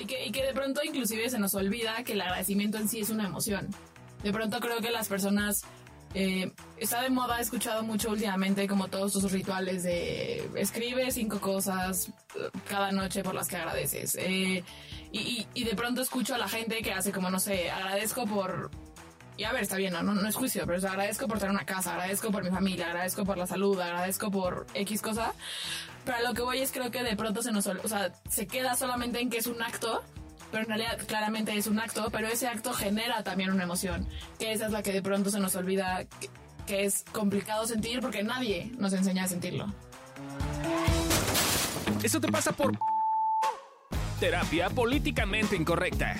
y que, de pronto inclusive se nos olvida que el agradecimiento en sí es una emoción. De pronto creo que las personas eh, está de moda, he escuchado mucho últimamente como todos esos rituales de escribe cinco cosas eh, cada noche por las que agradeces. Eh, y, de pronto escucho a la gente que hace como, no sé, agradezco por... Y a ver, está bien, no, no, es juicio, pero o agradezco por tener una casa, agradezco por mi familia, agradezco por la salud, agradezco por X cosa. Pero a lo que voy es creo que de pronto se nos, o sea, se queda solamente en que es un acto, pero en realidad claramente es un acto, pero ese acto genera también una emoción, que esa es la que de pronto se nos olvida que, que es complicado sentir porque nadie nos enseña a sentirlo. Eso te pasa por terapia políticamente incorrecta.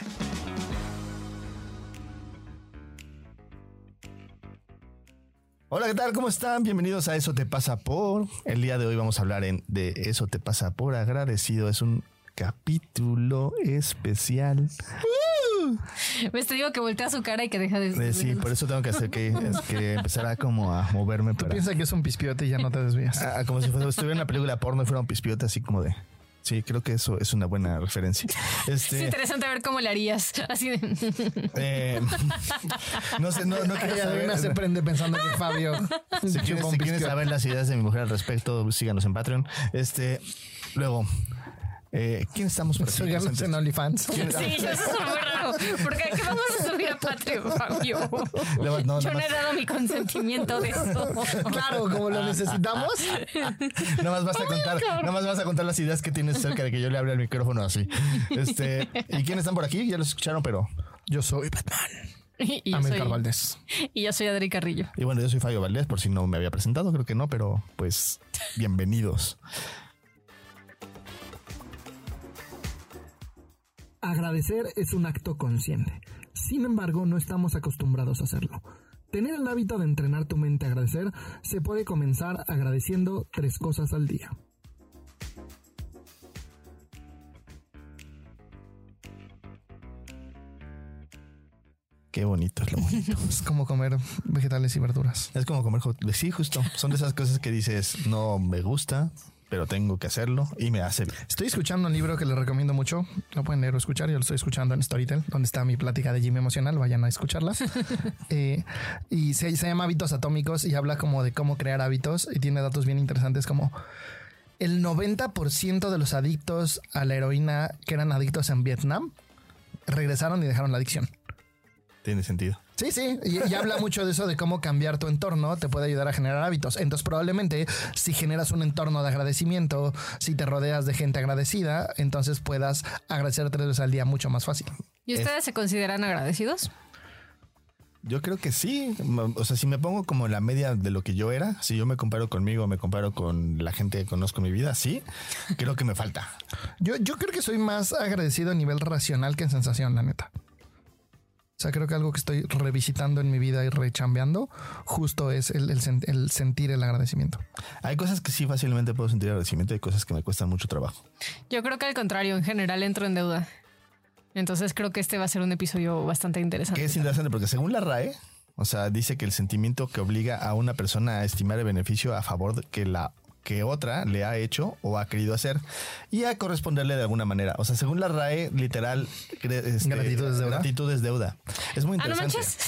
Hola, ¿qué tal? ¿Cómo están? Bienvenidos a Eso te pasa por. El día de hoy vamos a hablar en de Eso te pasa por agradecido. Es un capítulo especial. Ves, te digo que voltea su cara y que deja de... Eh, sí, por eso tengo que hacer que, es que empezar a como a moverme para, Piensa que es un pispiote y ya no te desvías. a- a como si fuera, estuviera en una película porno y fuera un pispiote así como de. Sí, creo que eso es una buena referencia. Es Este, interesante ver cómo le harías. Así de... eh, no sé, no, no quería Ella saber. se prende pensando que Fabio Si quieres, si quieres saber las ideas de mi mujer al respecto, síganos en Patreon. Este, luego, eh, ¿quién estamos para en OnlyFans. ¿Quién- Sí, eso es muy raro. Porque ¿qué vamos a subir a Patreon, Fabio? No, Yo no he dado mi consentimiento de eso. Claro, como lo necesitamos. Nada más vas a contar, nada más vas a contar las ideas que tienes cerca de que yo le hable al micrófono así. Este, ¿y quiénes están por aquí? Ya los escucharon, pero Yo soy Batman. Y yo, soy, Valdés. y yo soy Adri Carrillo. y bueno, yo soy Fabio Valdés, por si no me había presentado, creo que no, pero pues bienvenidos. Agradecer es un acto consciente. Sin embargo, no estamos acostumbrados a hacerlo. Tener el hábito de entrenar tu mente a agradecer se puede comenzar agradeciendo tres cosas al día. Qué bonito es lo bonito. Es como comer vegetales y verduras. Es como comer Sí, justo. Son de esas cosas que dices, no me gusta, pero tengo que hacerlo y me hace bien. Estoy escuchando un libro que les recomiendo mucho. Lo pueden leer o escuchar. Yo lo estoy escuchando en Storytel, donde está mi plática de Jimmy Emocional. Vayan a escucharla. Eh, y se, se llama Hábitos Atómicos y habla como de cómo crear hábitos y tiene datos bien interesantes como el 90% de los adictos a la heroína que eran adictos en Vietnam regresaron y dejaron la adicción. Tiene sentido. Sí, sí, y, y habla mucho de eso, de cómo cambiar tu entorno te puede ayudar a generar hábitos. Entonces, probablemente si generas un entorno de agradecimiento, si te rodeas de gente agradecida, entonces puedas agradecer tres veces al día mucho más fácil. ¿Y ustedes se consideran agradecidos? Yo creo que sí. O sea, si me pongo como la media de lo que yo era, si yo me comparo conmigo, me comparo con la gente que conozco en mi vida, sí, creo que me falta. Yo, yo creo que soy más agradecido a nivel racional que en sensación, la neta. O sea, creo que algo que estoy revisitando en mi vida y rechambeando justo es el, el sen- el sentir el agradecimiento. Hay cosas que sí fácilmente puedo sentir agradecimiento y cosas que me cuestan mucho trabajo. Yo creo que al contrario, en general entro en deuda. Entonces creo que este va a ser un episodio bastante interesante. Que es interesante porque según la RAE, o sea, dice que el sentimiento que obliga a una persona a estimar el beneficio a favor de que la que otra le ha hecho o ha querido hacer y a corresponderle de alguna manera. O sea, según la RAE, literal, este, Gratitud es deuda. Gratitud es deuda. Es muy Ah, no interesante. manches.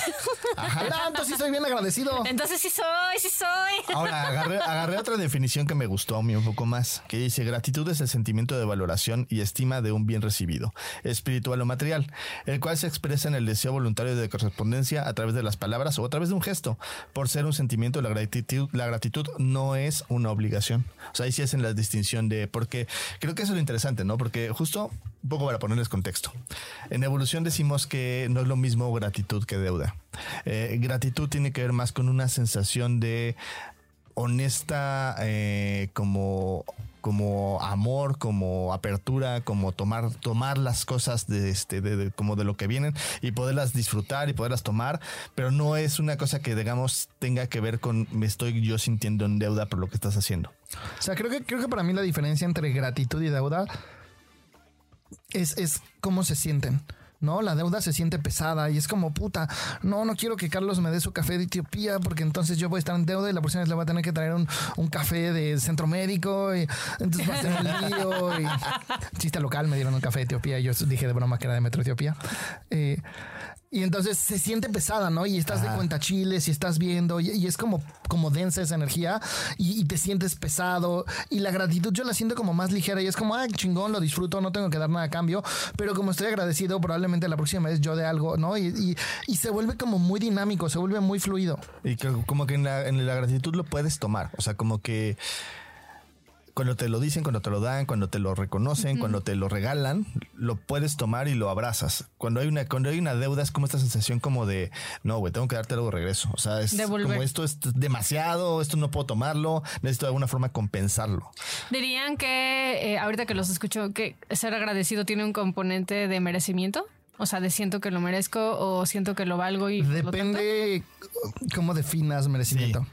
Ajá. Mira, entonces sí soy bien agradecido. Entonces sí soy, sí soy. Ahora agarré, agarré otra definición que me gustó a mí un poco más, que dice gratitud es el sentimiento de valoración y estima de un bien recibido, espiritual o material, el cual se expresa en el deseo voluntario de correspondencia a través de las palabras o a través de un gesto. Por ser un sentimiento, la gratitud, la gratitud no es una obligación. O sea, ahí sí hacen la distinción de, porque creo que eso es lo interesante, ¿no? Porque justo un poco para ponerles contexto. En evolución decimos que no es lo mismo gratitud que deuda. Eh, gratitud tiene que ver más con una sensación de honesta eh, como como amor, como apertura, como tomar tomar las cosas de este de, como de lo que vienen y poderlas disfrutar y poderlas tomar, pero no es una cosa que digamos tenga que ver con me estoy yo sintiendo en deuda por lo que estás haciendo. O sea, creo que, creo que para mí la diferencia entre gratitud y deuda es, es cómo se sienten. ¿No? La deuda se siente pesada y es como, puta, no, no quiero que Carlos me dé su café de Etiopía porque entonces yo voy a estar en deuda y la próxima vez le voy a tener que traer un, un café de centro médico y entonces va a ser un lío. Y, chiste local, me dieron un café de Etiopía y yo dije de broma que era de Metro Etiopía. Eh, y entonces se siente pesada, ¿no? Y estás de cuenta chiles y estás viendo y, y es como, como densa esa energía y, y te sientes pesado. Y la gratitud yo la siento como más ligera y es como, ah, chingón, lo disfruto, no tengo que dar nada a cambio. Pero como estoy agradecido, probablemente la próxima vez yo de algo, ¿no? Y, y- y se vuelve como muy dinámico, se vuelve muy fluido. Y que como que en la, en la gratitud lo puedes tomar. O sea, como que cuando te lo dicen, cuando te lo dan, cuando te lo reconocen, cuando te lo regalan, lo puedes tomar y lo abrazas. Cuando hay una, cuando hay una deuda es como esta sensación como de no, güey, tengo que darte algo de regreso. O sea, es Devolver. como esto es demasiado, esto no puedo tomarlo, necesito de alguna forma compensarlo. Dirían que, eh, ahorita que los escucho, que ser agradecido tiene un componente de merecimiento. O sea, de siento que lo merezco o siento que lo valgo y... Depende cómo definas merecimiento.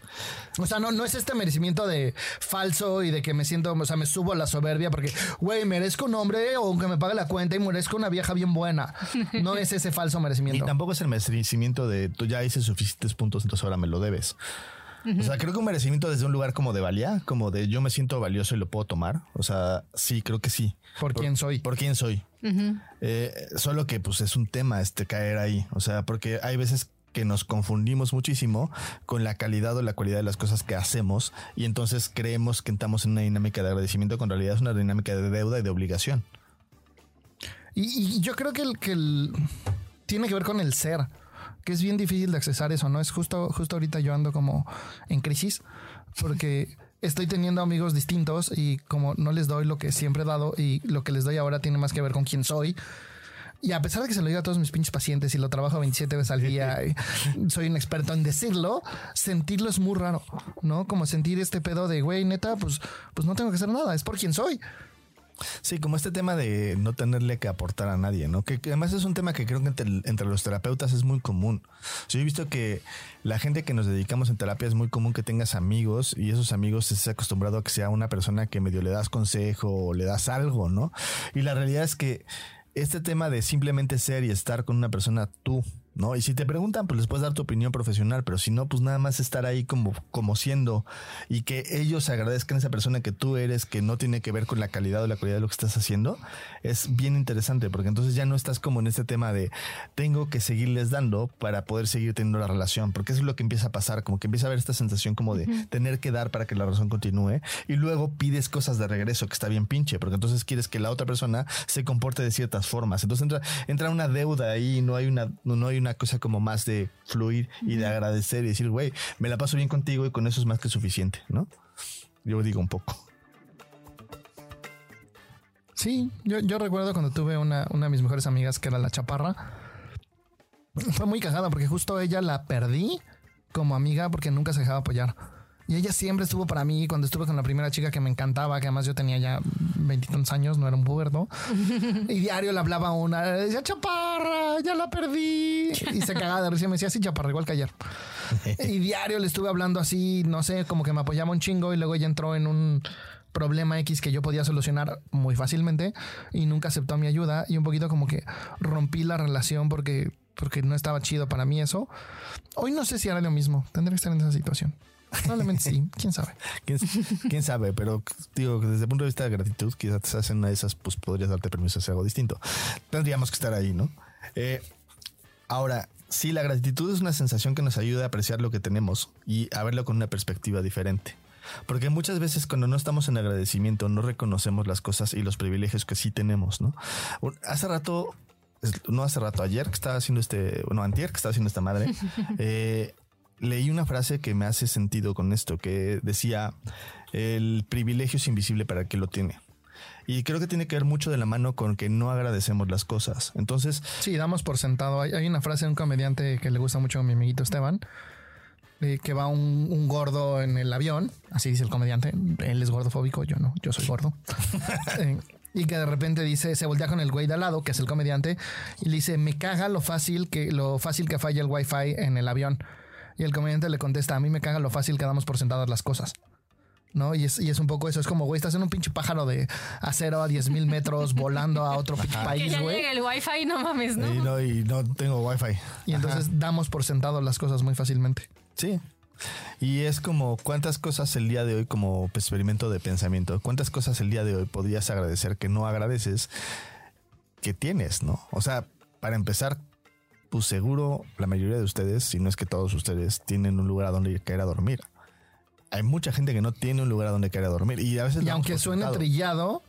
O sea, no, no es este merecimiento de falso y de que me siento, o sea, me subo a la soberbia porque, güey, merezco un hombre o que me pague la cuenta y merezco una vieja bien buena. No es ese falso Y merecimiento. tampoco es el merecimiento de tú ya hice suficientes puntos, entonces ahora me lo debes. O sea, creo que un merecimiento desde un lugar como de valía, como de yo me siento valioso y lo puedo tomar. O sea, sí, creo que sí. Por quién soy. Por quién soy. Eh, solo que pues es un tema este caer ahí. O sea, porque hay veces que nos confundimos muchísimo con la calidad o la cualidad de las cosas que hacemos y entonces creemos que estamos en una dinámica de agradecimiento cuando en realidad es una dinámica de deuda y de obligación. Y, y yo creo que el, que el- tiene que ver con el ser, que es bien difícil de accesar eso, ¿no? Es justo, justo ahorita yo ando como en crisis, porque estoy teniendo amigos distintos y como no les doy lo que siempre he dado y lo que les doy ahora tiene más que ver con quién soy. Y a pesar de que se lo digo a todos mis pinches pacientes y lo trabajo 27 veces al día y soy un experto en decirlo, sentirlo es muy raro, ¿no? Como sentir este pedo de, güey, neta, pues, pues no tengo que hacer nada, es por quien soy. Sí, como este tema de no tenerle que aportar a nadie, ¿no? Que, además es un tema que creo que entre, los terapeutas es muy común. Yo he visto que la gente que nos dedicamos en terapia es muy común que tengas amigos y esos amigos estés acostumbrado a que sea una persona que medio le das consejo o le das algo, ¿no? Y la realidad es que este tema de simplemente ser y estar con una persona tú, ¿no? Y si te preguntan, pues les puedes dar tu opinión profesional, pero si no, pues nada más estar ahí como, como siendo y que ellos agradezcan a esa persona que tú eres, que no tiene que ver con la calidad o la calidad de lo que estás haciendo, es bien interesante, porque entonces ya no estás como en este tema de tengo que seguirles dando para poder seguir teniendo la relación, porque eso es lo que empieza a pasar, como que empieza a haber esta sensación como de tener que dar para que la relación continúe y luego pides cosas de regreso que está bien pinche, porque entonces quieres que la otra persona se comporte de ciertas formas. Entonces entra, entra una deuda ahí, no hay una, no hay una cosa como más de fluir y de agradecer y decir, güey, me la paso bien contigo y con eso es más que suficiente, ¿no? Yo digo un poco. Sí, yo, yo recuerdo cuando tuve una, una de mis mejores amigas que era la chaparra. Fue muy cagada porque justo ella la perdí como amiga porque nunca se dejaba apoyar. Y ella siempre estuvo para mí cuando estuve con la primera chica que me encantaba, que además yo tenía ya veintitantos años, no era un puberto. y diario le hablaba a una, decía, chaparra, ya la perdí. Y se cagaba de risa me decía, sí, chaparra, igual que ayer. y diario le estuve hablando así, no sé, como que me apoyaba un chingo y luego ella entró en un problema X que yo podía solucionar muy fácilmente y nunca aceptó mi ayuda y un poquito como que rompí la relación porque, porque no estaba chido para mí eso. Hoy no sé si hará lo mismo, tendré que estar en esa situación. Probablemente sí, quién sabe. ¿Quién, quién sabe? Pero digo, desde el punto de vista de gratitud, quizás en una de esas, pues podrías darte permiso a hacer algo distinto. Tendríamos que estar ahí, ¿no? Eh, ahora, sí, la gratitud es una sensación que nos ayuda a apreciar lo que tenemos y a verlo con una perspectiva diferente. Porque muchas veces cuando no estamos en agradecimiento no reconocemos las cosas y los privilegios que sí tenemos, ¿no? Hace rato, no hace rato, ayer que estaba haciendo este, bueno, antier que estaba haciendo esta madre, eh, leí una frase que me hace sentido con esto, que decía, el privilegio es invisible para el que lo tiene. Y creo que tiene que ver mucho de la mano con que no agradecemos las cosas. Entonces, Sí, damos por sentado. Hay, hay una frase de un comediante que le gusta mucho a mi amiguito Esteban, eh, que va un, un gordo en el avión, así dice el comediante, él es gordofóbico, yo no, yo soy gordo. Eh, y que de repente dice, se voltea con el güey de al lado, que es el comediante, y le dice, me caga lo fácil que, lo fácil que falla el wifi en el avión. Y el comediante le contesta, a mí me caga lo fácil que damos por sentadas las cosas. ¿no? Y es, y es un poco eso, es como, güey, estás en un pinche pájaro de acero a 10 mil metros volando a otro pinche Que país, ya güey. el wifi, no mames, ¿no? Y no, y no tengo wifi. Y entonces damos por sentado las cosas muy fácilmente. Sí. Y es como cuántas cosas el día de hoy como experimento de pensamiento, cuántas cosas el día de hoy podrías agradecer que no agradeces que tienes, ¿no? O sea, para empezar, pues seguro la mayoría de ustedes, si no es que todos ustedes, tienen un lugar a donde caer a dormir. Hay mucha gente que no tiene un lugar a donde caer a dormir y a veces Y aunque suene trillado,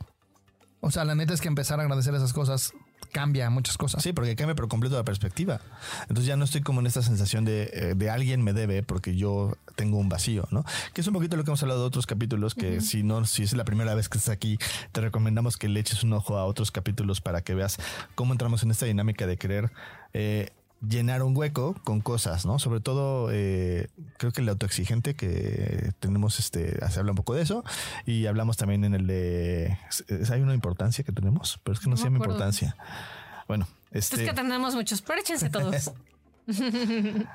o sea, la neta es que empezar a agradecer esas cosas cambia muchas cosas. Sí, porque cambia por completo la perspectiva. Entonces ya no estoy como en esta sensación de, eh, de alguien me debe porque yo tengo un vacío, ¿no? Que es un poquito lo que hemos hablado de otros capítulos, que si no, si es la primera vez que estás aquí, te recomendamos que le eches un ojo a otros capítulos para que veas cómo entramos en esta dinámica de querer eh, llenar un hueco con cosas, ¿no? Sobre todo, eh, creo que el autoexigente que tenemos, este, se habla un poco de eso y hablamos también en el de, ¿es- ¿hay una importancia que tenemos? Pero es que no, No se llama acuerdo. importancia. Bueno, este... Es que tenemos muchos, pero échense todos.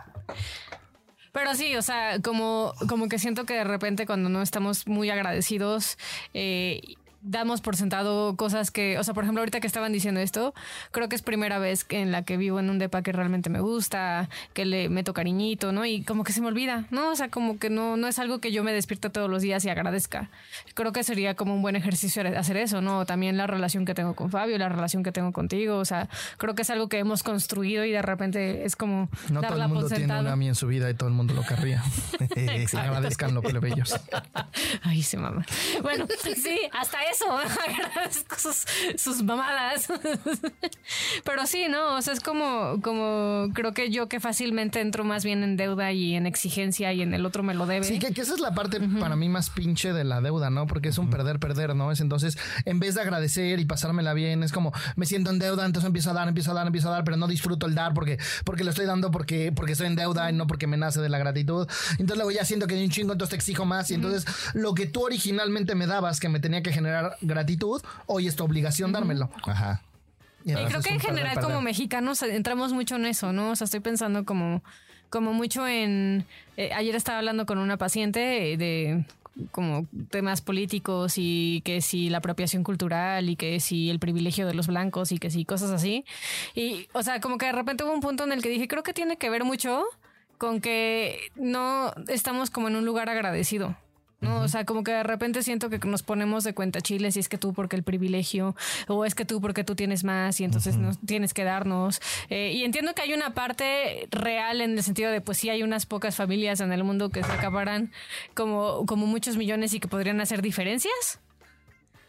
Pero sí, o sea, como, como que siento que de repente cuando no estamos muy agradecidos, eh, damos por sentado cosas que, o sea, por ejemplo, ahorita que estaban diciendo esto, creo que es primera vez en la que vivo en un depa que realmente me gusta, que le meto cariñito, ¿no? Y como que se me olvida, ¿no? O sea, como que no, no es algo que yo me despierto todos los días y agradezca. Creo que sería como un buen ejercicio hacer eso, ¿no? También la relación que tengo con Fabio, la relación que tengo contigo, o sea, creo que es algo que hemos construido y de repente es como No todo el mundo tiene una Ami en su vida y todo el mundo lo querría. Agradezcan lo plebeyos. Ay, se mama. Bueno, sí, hasta eso. Agradezco sus, sus mamadas. Pero sí, ¿no? O sea, es como, como creo que yo que fácilmente entro más bien en deuda y en exigencia y en el otro me lo debe. Sí, que, que esa es la parte para mí más pinche de la deuda, ¿no? Porque es un perder, perder, ¿no? Es entonces, en vez de agradecer y pasármela bien, es como me siento en deuda, entonces empiezo a dar, empiezo a dar, empiezo a dar, pero no disfruto el dar porque, porque lo estoy dando porque, porque estoy en deuda y no porque me nace de la gratitud. Entonces luego ya siento que hay un chingo, entonces te exijo más. Y entonces lo que tú originalmente me dabas, que me tenía que generar gratitud, hoy es tu obligación dármelo. Ajá. Y creo que en general perder. como mexicanos entramos mucho en eso, ¿no? O sea, estoy pensando como, como mucho en... eh, ayer estaba hablando con una paciente eh, de como temas políticos y que si la apropiación cultural y que si el privilegio de los blancos y que si cosas así. Y, o sea, como que de repente hubo un punto en el que dije, creo que tiene que ver mucho con que no estamos como en un lugar agradecido. ¿No? O sea, como que de repente siento que nos ponemos de cuenta chiles y es que tú porque el privilegio o es que tú porque tú tienes más y entonces nos tienes que darnos. Eh, y entiendo que hay una parte real en el sentido de pues sí hay unas pocas familias en el mundo que se acabarán como, como muchos millones y que podrían hacer diferencias.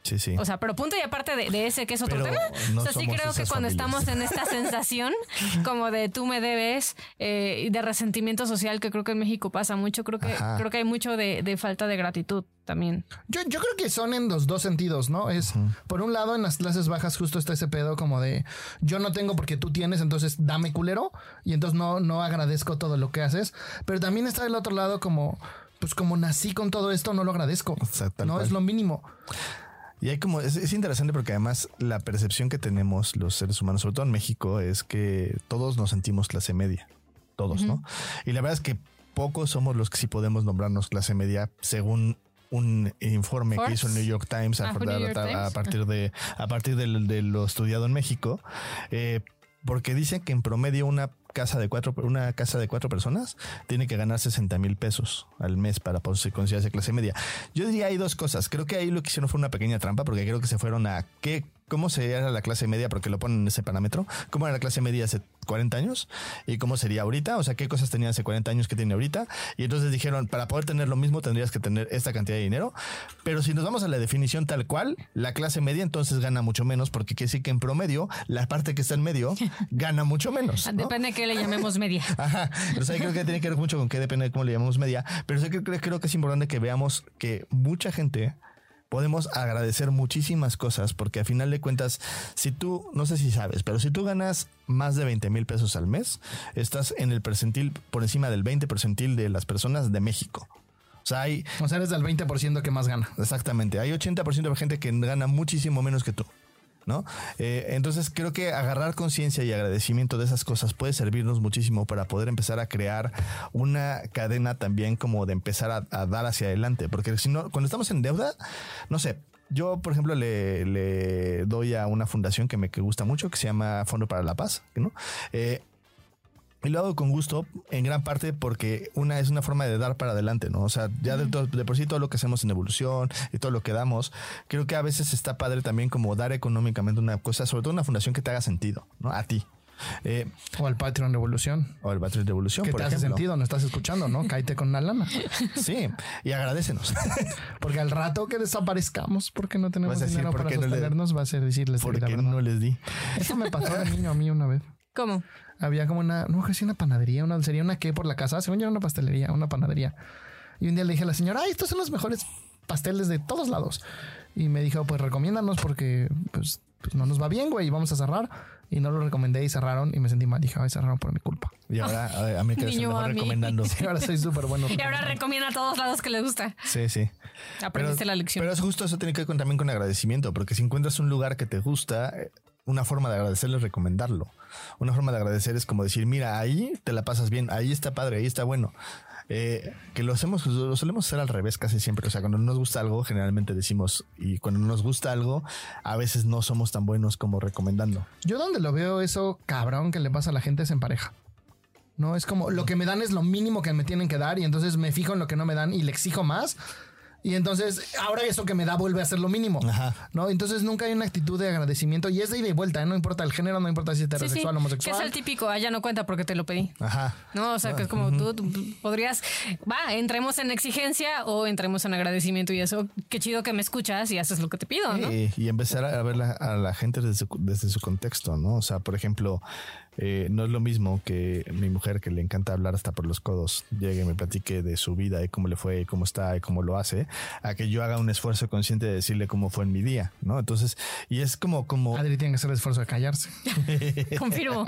Sí, sí. O sea, pero punto y aparte de, de ese que es otro Pero tema. no o sea, sí creo que cuando familias. estamos en esta sensación como de tú me debes eh, y de resentimiento social, que creo que en México pasa mucho, creo que, Ajá. creo que hay mucho de, de falta de gratitud también. Yo, yo creo que son en los dos sentidos, ¿no? Es, por un lado, en las clases bajas justo está ese pedo como de yo no tengo porque tú tienes, entonces dame culero y entonces no, no agradezco todo lo que haces. Pero también está del otro lado como, pues como nací con todo esto, no lo agradezco. O sea, tal no cual. es lo mínimo. Y hay como, es, es interesante porque además la percepción que tenemos los seres humanos, sobre todo en México, es que todos nos sentimos clase media. Todos, ¿no? Y la verdad es que pocos somos los que sí podemos nombrarnos clase media según un informe que hizo el New York Times a, Ah, fue New York a- a Times. partir de a partir de, lo estudiado en México, eh, porque dicen que en promedio una casa de cuatro una casa de cuatro personas tiene que ganar 60 mil pesos al mes para poder considerarse clase media. Yo diría hay dos cosas. Creo que ahí lo que hicieron fue una pequeña trampa porque creo que se fueron a qué cómo sería la clase media porque lo ponen en ese parámetro. ¿Cómo era la clase media hace 40 años? ¿Y cómo sería ahorita? O sea, ¿qué cosas tenía hace 40 años que tiene ahorita? Y entonces dijeron, para poder tener lo mismo tendrías que tener esta cantidad de dinero. Pero si nos vamos a la definición tal cual, la clase media entonces gana mucho menos porque quiere decir que en promedio la parte que está en medio gana mucho menos. ¿no? Depende de qué le llamemos media. Ajá. Entonces ahí creo que tiene que ver mucho con qué depende de cómo le llamamos media. Pero creo que es importante que veamos que mucha gente podemos agradecer muchísimas cosas porque a final de cuentas, si tú, no sé si sabes, pero si tú ganas más de 20 mil pesos al mes, estás en el percentil por encima del 20 percentil de las personas de México. O sea, hay O sea, eres del 20% que más gana. exactamente, hay 80% de gente que gana muchísimo menos que tú. ¿No? Eh, entonces creo que agarrar conciencia y agradecimiento de esas cosas puede servirnos muchísimo para poder empezar a crear una cadena también como de empezar a, dar hacia adelante, porque si no, cuando estamos en deuda, no sé, yo, por ejemplo, le, le doy a una fundación que me gusta mucho, que se llama Fondo para la Paz, ¿no? Eh, y lo hago con gusto, en gran parte porque una es una forma de dar para adelante, ¿no? O sea, ya de, de por sí todo lo que hacemos en evolución y todo lo que damos, creo que a veces está padre también como dar económicamente una cosa, sobre todo una fundación que te haga sentido, ¿no? A ti. Eh, O al Patreon Revolución. o el Battery de Evolución, Que por te hace ejemplo. sentido, no estás escuchando, ¿no? Cállate con una lana. Sí, y agradecenos. Porque al rato que desaparezcamos porque no tenemos decir, dinero ¿por para qué no le- sostenernos, va a ser decirles porque no les di. Eso me pasó de niño a mí una vez. ¿Cómo? Había como una, no, que sí, una panadería, una dulcería, una que por la casa, según yo era una pastelería, una panadería. Y un día le dije a la señora, ay, estos son los mejores pasteles de todos lados. Y me dijo, pues recomiéndanos porque pues, pues, no nos va bien, güey, y vamos a cerrar. Y no lo recomendé y cerraron y me sentí mal. Dije, ay, cerraron por mi culpa. Y ahora a, mí que Niño recomendando. Y ahora soy súper bueno. Y ahora recomienda a todos lados que le gusta. Sí, sí. Aprendiste la lección. Pero es justo eso tiene que ver con- también con agradecimiento, porque si encuentras un lugar que te gusta, eh, una forma de agradecerle es recomendarlo. Una forma de agradecer es como decir, mira, ahí te la pasas bien, ahí está padre, ahí está bueno. Eh, que lo hacemos, lo solemos hacer al revés casi siempre. O sea, cuando no nos gusta algo, generalmente decimos, y cuando no nos gusta algo, a veces no somos tan buenos como recomendando. Yo donde lo veo eso cabrón que le pasa a la gente es en pareja. No es como lo que me dan es lo mínimo que me tienen que dar y entonces me fijo en lo que no me dan y le exijo más. Y entonces ahora eso que me da vuelve a ser lo mínimo. Ajá. ¿No? Entonces nunca hay una actitud de agradecimiento y es de ida y vuelta, ¿eh? no importa el género, no importa si es Sí, sí. heterosexual o Que homosexual. es el típico, allá no cuenta porque te lo pedí. Ajá. No, o sea, que es como tú, tú podrías, va, entremos en exigencia o entremos en agradecimiento y eso, qué chido que me escuchas y haces lo que te pido, ¿no? Y, y empezar a ver la- a la gente desde su, desde su contexto, ¿no? O sea, por ejemplo, eh, no es lo mismo que mi mujer, que le encanta hablar hasta por los codos, llegue y me platique de su vida y cómo le fue y cómo está y cómo lo hace, a que yo haga un esfuerzo consciente de decirle cómo fue en mi día, ¿no? Entonces, y es como, como, Adri tiene que hacer el esfuerzo de callarse. Confirmo.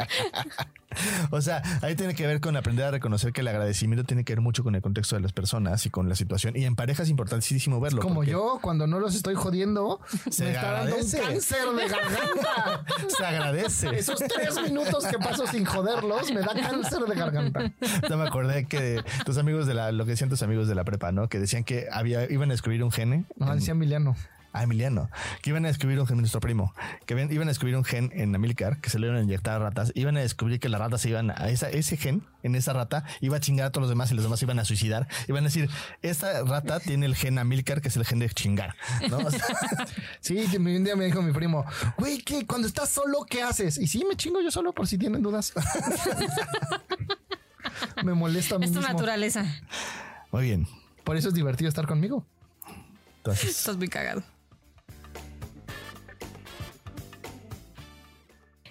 o sea, ahí tiene que ver con aprender a reconocer que el agradecimiento tiene que ver mucho con el contexto de las personas y con la situación. Y en pareja es importantísimo verlo. Como yo, cuando no los estoy jodiendo, Se me está dando un agradece. cáncer de garganta. Se agradece. Esos tres minutos que paso sin joderlos me da cáncer de garganta. No me acordé que tus amigos de la, lo que decían tus amigos de la prepa, ¿no? Que decían que había, iban a escribir un gene. No, en- decía Emiliano. Ah, Emiliano. Que iban a descubrir un gen, nuestro primo. Que ven- iban a descubrir un gen en Amilcar, que se le iban a inyectar a ratas. Iban a descubrir que las ratas se iban a esa, ese gen en esa rata iba a chingar a todos los demás y los demás se iban a suicidar. Iban a decir, esta rata tiene el gen Amilcar, que es el gen de chingar. ¿no? O sea, Sí, que un día me dijo mi primo, güey, ¿qué? Cuando estás solo, ¿qué haces? Y sí, me chingo yo solo por si tienen dudas. me molesta a mí Es tu mismo. naturaleza. muy bien. Por eso es divertido estar conmigo. Entonces, Estás muy cagado.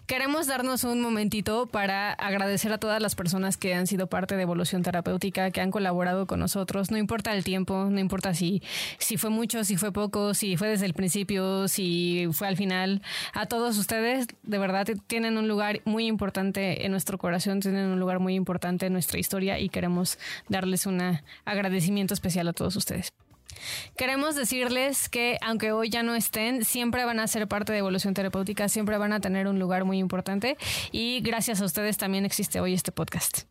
Queremos darnos un momentito para agradecer a todas las personas que han sido parte de Evolución Terapéutica, que han colaborado con nosotros. No importa el tiempo, no importa si, si fue mucho, si fue poco, si fue desde el principio, si fue al final. A todos ustedes, de verdad, tienen un lugar muy importante en nuestro corazón, tienen un lugar muy importante en nuestra historia y queremos darles un agradecimiento especial a todos ustedes. Queremos decirles que aunque hoy ya no estén, siempre van a ser parte de Evolución Terapéutica, siempre van a tener un lugar muy importante y gracias a ustedes también existe hoy este podcast.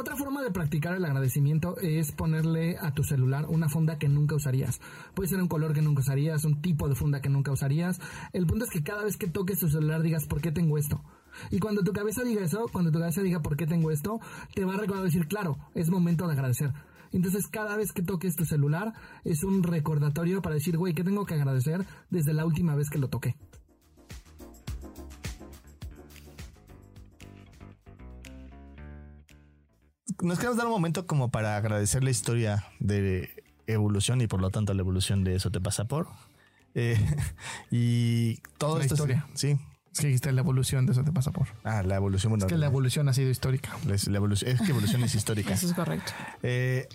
Otra forma de practicar el agradecimiento es ponerle a tu celular una funda que nunca usarías. Puede ser un color que nunca usarías, un tipo de funda que nunca usarías. El punto es que cada vez que toques tu celular digas, ¿por qué tengo esto? Y cuando tu cabeza diga eso, cuando tu cabeza diga, ¿por qué tengo esto? Te va a recordar decir, claro, es momento de agradecer. Entonces cada vez que toques tu celular es un recordatorio para decir, güey, ¿qué tengo que agradecer desde la última vez que lo toqué? nos queremos dar un momento como para agradecer la historia de evolución y por lo tanto la evolución de eso te pasa por. Eh, y todo La esto es- historia. sí. Es que dijiste la evolución de eso te pasa por. Ah, la evolución. Bueno, Es que la evolución ha sido histórica. la- la evolución, es que evolución es histórica. Eso es correcto. Eh,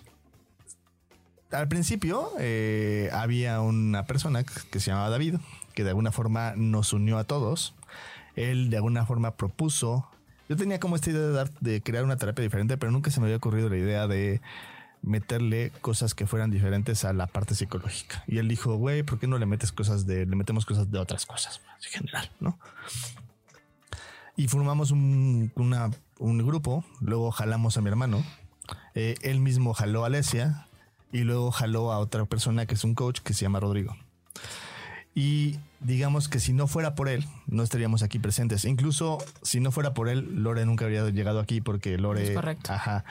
al principio eh, había una persona que se llamaba David, que de alguna forma nos unió a todos. Él de alguna forma propuso. Yo tenía como esta idea de, dar- de crear una terapia diferente, pero nunca se me había ocurrido la idea de, meterle cosas que fueran diferentes a la parte psicológica. Y él dijo, güey, ¿por qué no le metes cosas de, le metemos cosas de otras cosas en general, ¿no? Y formamos un, un grupo, luego jalamos a mi hermano, eh, él mismo jaló a Alesia y luego jaló a otra persona que es un coach que se llama Rodrigo. Y digamos que si no fuera por él, no estaríamos aquí presentes. Incluso si no fuera por él, Lore nunca habría llegado aquí porque Lore, ajá,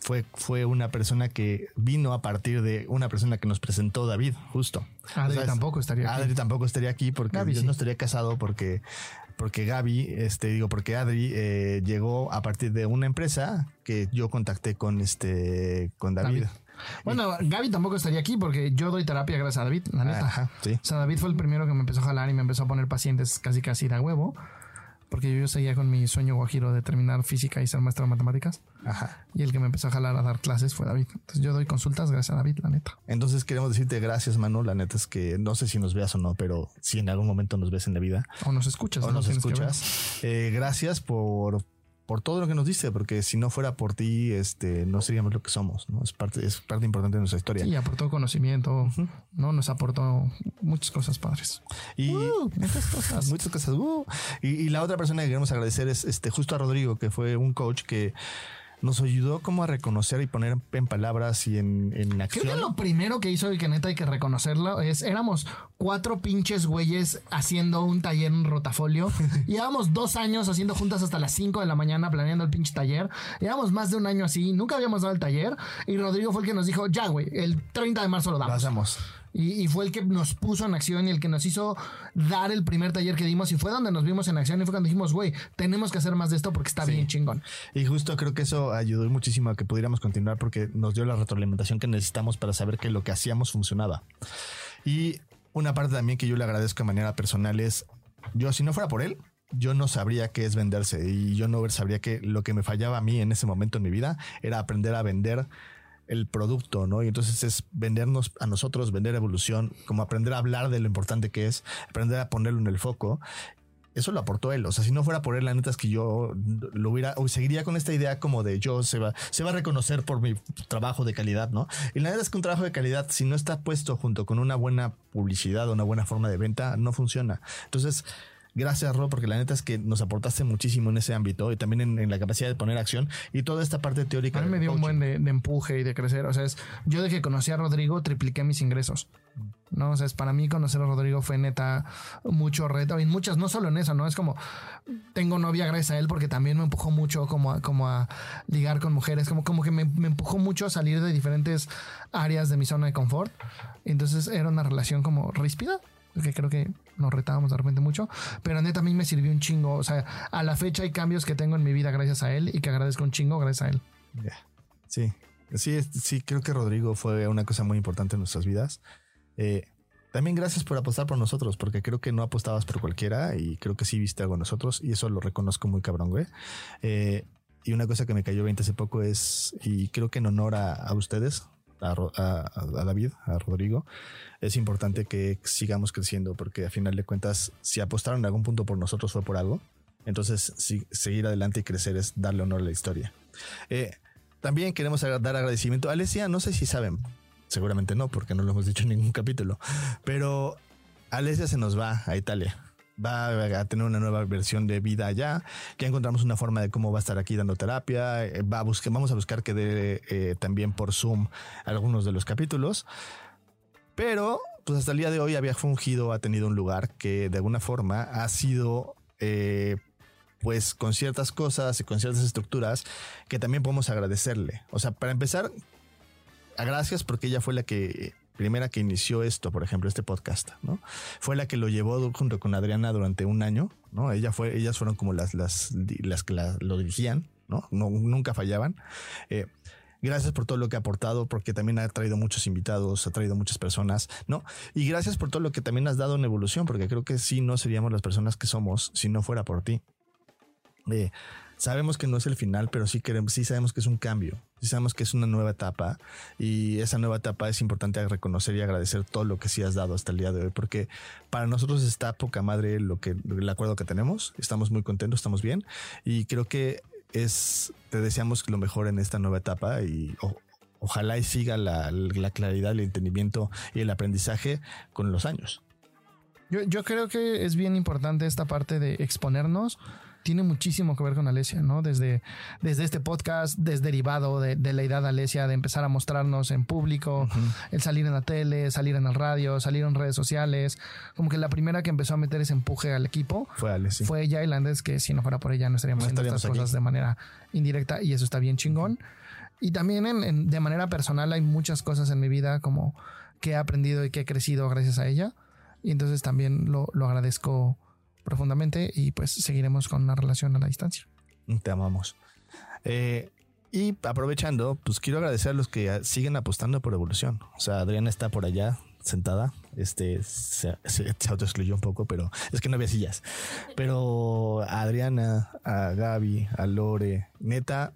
fue, fue una persona que vino a partir de una persona que nos presentó David, justo. Adri tampoco estaría aquí. Adri tampoco estaría aquí porque Gaby yo sí. no estaría casado porque porque Gaby, este digo, porque Adri eh, llegó a partir de una empresa que yo contacté con este con David. David. Bueno, Gaby tampoco estaría aquí porque yo doy terapia gracias a David, la neta. Ajá, sí. O sea, David fue el primero que me empezó a jalar y me empezó a poner pacientes casi casi de a huevo. Porque yo, seguía con mi sueño guajiro de terminar física y ser maestro de matemáticas. Ajá. Y el que me empezó a jalar a dar clases fue David. Entonces yo doy consultas gracias a David, la neta. Entonces queremos decirte gracias, Manu. La neta es que no sé si nos veas o no, pero si en algún momento nos ves en la vida O nos escuchas. o no nos escuchas, eh, gracias por, por todo lo que nos diste, porque si no fuera por ti, este, no seríamos lo que somos. ¿no? Es parte, es parte importante de nuestra historia. Sí, aportó conocimiento, ¿no? Nos aportó muchas cosas padres. Y Uh, muchas cosas. muchas cosas. uh. Y, y la otra persona que queremos agradecer es este justo a Rodrigo, que fue un coach que nos ayudó como a reconocer y poner en palabras y en, en Creo acción. que lo primero que hizo y que neta hay que reconocerlo es éramos cuatro pinches güeyes haciendo un taller en rotafolio. Llevamos dos años haciendo juntas hasta las 5 de la mañana planeando el pinche taller. Llevamos más de un año así, nunca habíamos dado el taller. Y Rodrigo fue el que nos dijo, ya güey, el 30 de marzo lo Lo damos. hacemos. Y, y fue el que nos puso en acción y el que nos hizo dar el primer taller que dimos. Y fue donde nos vimos en acción y fue cuando dijimos, güey, tenemos que hacer más de esto porque está Sí. bien chingón. Y justo creo que eso ayudó muchísimo a que pudiéramos continuar porque nos dio la retroalimentación que necesitamos para saber que lo que hacíamos funcionaba. Y una parte también que yo le agradezco de manera personal es, yo si no fuera por él, yo no sabría qué es venderse y yo no sabría que lo que me fallaba a mí en ese momento en mi vida era aprender a vender el producto, ¿no? Y entonces es vendernos a nosotros, vender evolución, como aprender a hablar de lo importante que es, aprender a ponerlo en el foco eso lo aportó él. O sea, si no fuera por él, la neta es que yo lo hubiera, o seguiría con esta idea como de yo se va, se va a reconocer por mi trabajo de calidad, ¿no? Y la neta es que un trabajo de calidad, si no está puesto junto con una buena publicidad o una buena forma de venta, no funciona. Entonces, gracias, Ro, porque la neta es que nos aportaste muchísimo en ese ámbito y también en, en la capacidad de poner acción y toda esta parte teórica. A mí me dio un buen de, de empuje y de crecer. O sea, es, yo de que conocí a Rodrigo tripliqué mis ingresos. No, o sea, es para mí conocer a Rodrigo fue neta mucho reto y muchas, no solo en eso, no es como tengo novia gracias a él porque también me empujó mucho como a, como a ligar con mujeres, como, como que me, me empujó mucho a salir de diferentes áreas de mi zona de confort. Entonces era una relación como ríspida, que creo que nos retábamos de repente mucho, pero neta a mí me sirvió un chingo. O sea, a la fecha hay cambios que tengo en mi vida gracias a él y que agradezco un chingo gracias a él. Ya. Sí, sí, sí, creo que Rodrigo fue una cosa muy importante en nuestras vidas. Eh, también gracias por apostar por nosotros, porque creo que no apostabas por cualquiera y creo que sí viste algo en nosotros y eso lo reconozco muy cabrón, güey. Eh, y una cosa que me cayó 20 hace poco es, y creo que en honor a, a ustedes, a, David, a Rodrigo, es importante que sigamos creciendo, porque a final de cuentas, si apostaron en algún punto por nosotros fue por algo. Entonces, seguir adelante y crecer es darle honor a la historia. Eh, también queremos dar agradecimiento a Alesia. No sé si saben, seguramente no, porque no lo hemos dicho en ningún capítulo, pero Alesia se nos va a Italia. Va a tener una nueva versión de vida allá. Ya encontramos una forma de cómo va a estar aquí dando terapia. Eh, Va a buscar, vamos a buscar que dé eh, también por Zoom algunos de los capítulos. Pero, pues hasta el día de hoy había fungido, ha tenido un lugar que de alguna forma ha sido, eh, pues con ciertas cosas y con ciertas estructuras que también podemos agradecerle. O sea, para empezar, gracias porque ella fue la que primera que inició esto, por ejemplo, este podcast, ¿no? Fue la que lo llevó junto con Adriana durante un año, ¿no? Ella fue, ellas fueron como las, las, las que la- lo dirigían, ¿no? no nunca fallaban. Eh, Gracias por todo lo que ha aportado, porque también ha traído muchos invitados, ha traído muchas personas, ¿no? Y gracias por todo lo que también has dado en evolución, porque creo que sí no seríamos las personas que somos si no fuera por ti. Eh, sabemos que no es el final, pero sí queremos, sí sabemos que es un cambio, sí sabemos que es una nueva etapa y esa nueva etapa es importante reconocer y agradecer todo lo que sí has dado hasta el día de hoy, porque para nosotros está poca madre lo que el acuerdo que tenemos, estamos muy contentos, estamos bien y creo que es te deseamos lo mejor en esta nueva etapa y o- ojalá y siga la, la claridad, el entendimiento y el aprendizaje con los años. Yo, yo creo que es bien importante esta parte de exponernos. Tiene muchísimo que ver con Alesia, ¿no? Desde, desde este podcast, desde derivado de, de la idea de Alesia, de empezar a mostrarnos en público, el salir en la tele, salir en el radio, salir en redes sociales. Como que la primera que empezó a meter ese empuje al equipo Fue Ale, sí. fue ella y Landes, que si no fuera por ella no estaríamos No haciendo estaríamos estas aquí. cosas de manera indirecta y eso está bien chingón. Y también en- en- de manera personal hay muchas cosas en mi vida como que he aprendido y que he crecido gracias a ella. Y entonces también lo, lo agradezco profundamente y pues seguiremos con una relación a la distancia. Te amamos. Eh, y aprovechando, pues quiero agradecer a los que ah, siguen apostando por evolución. O sea, Adriana está por allá sentada. Este se, se, se autoexcluyó un poco, pero es que no había sillas. Pero a Adriana, a Gaby, a Lore, neta,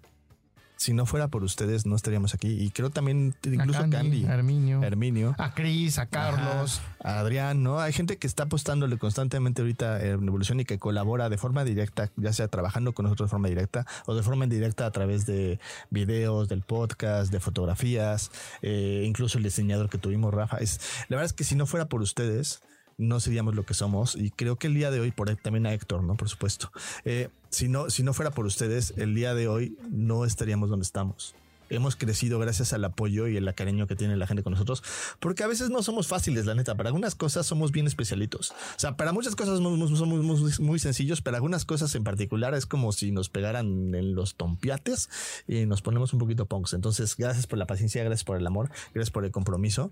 si no fuera por ustedes, no estaríamos aquí. Y creo también, incluso a Candy, Candy, a Herminio, Herminio. a Cris, a Carlos. Ajá, a Adrián, ¿no? Hay gente que está apostándole constantemente ahorita en Evolución y que colabora de forma directa, ya sea trabajando con nosotros de forma directa o de forma indirecta a través de videos, del podcast, de fotografías, eh, incluso el diseñador que tuvimos, Rafa. Es, la verdad es que si no fuera por ustedes, no seríamos lo que somos y creo que el día de hoy, por también a Héctor, ¿no? Por supuesto. Eh, si, no, si no fuera por ustedes, el día de hoy no estaríamos donde estamos. Hemos crecido gracias al apoyo y el cariño que tiene la gente con nosotros, porque a veces no somos fáciles, la neta. Para algunas cosas somos bien especialitos. O sea, para muchas cosas somos- somos muy, muy sencillos, pero algunas cosas en particular es como si nos pegaran en los tompiates y nos ponemos un poquito punks. Entonces, gracias por la paciencia, gracias por el amor, gracias por el compromiso.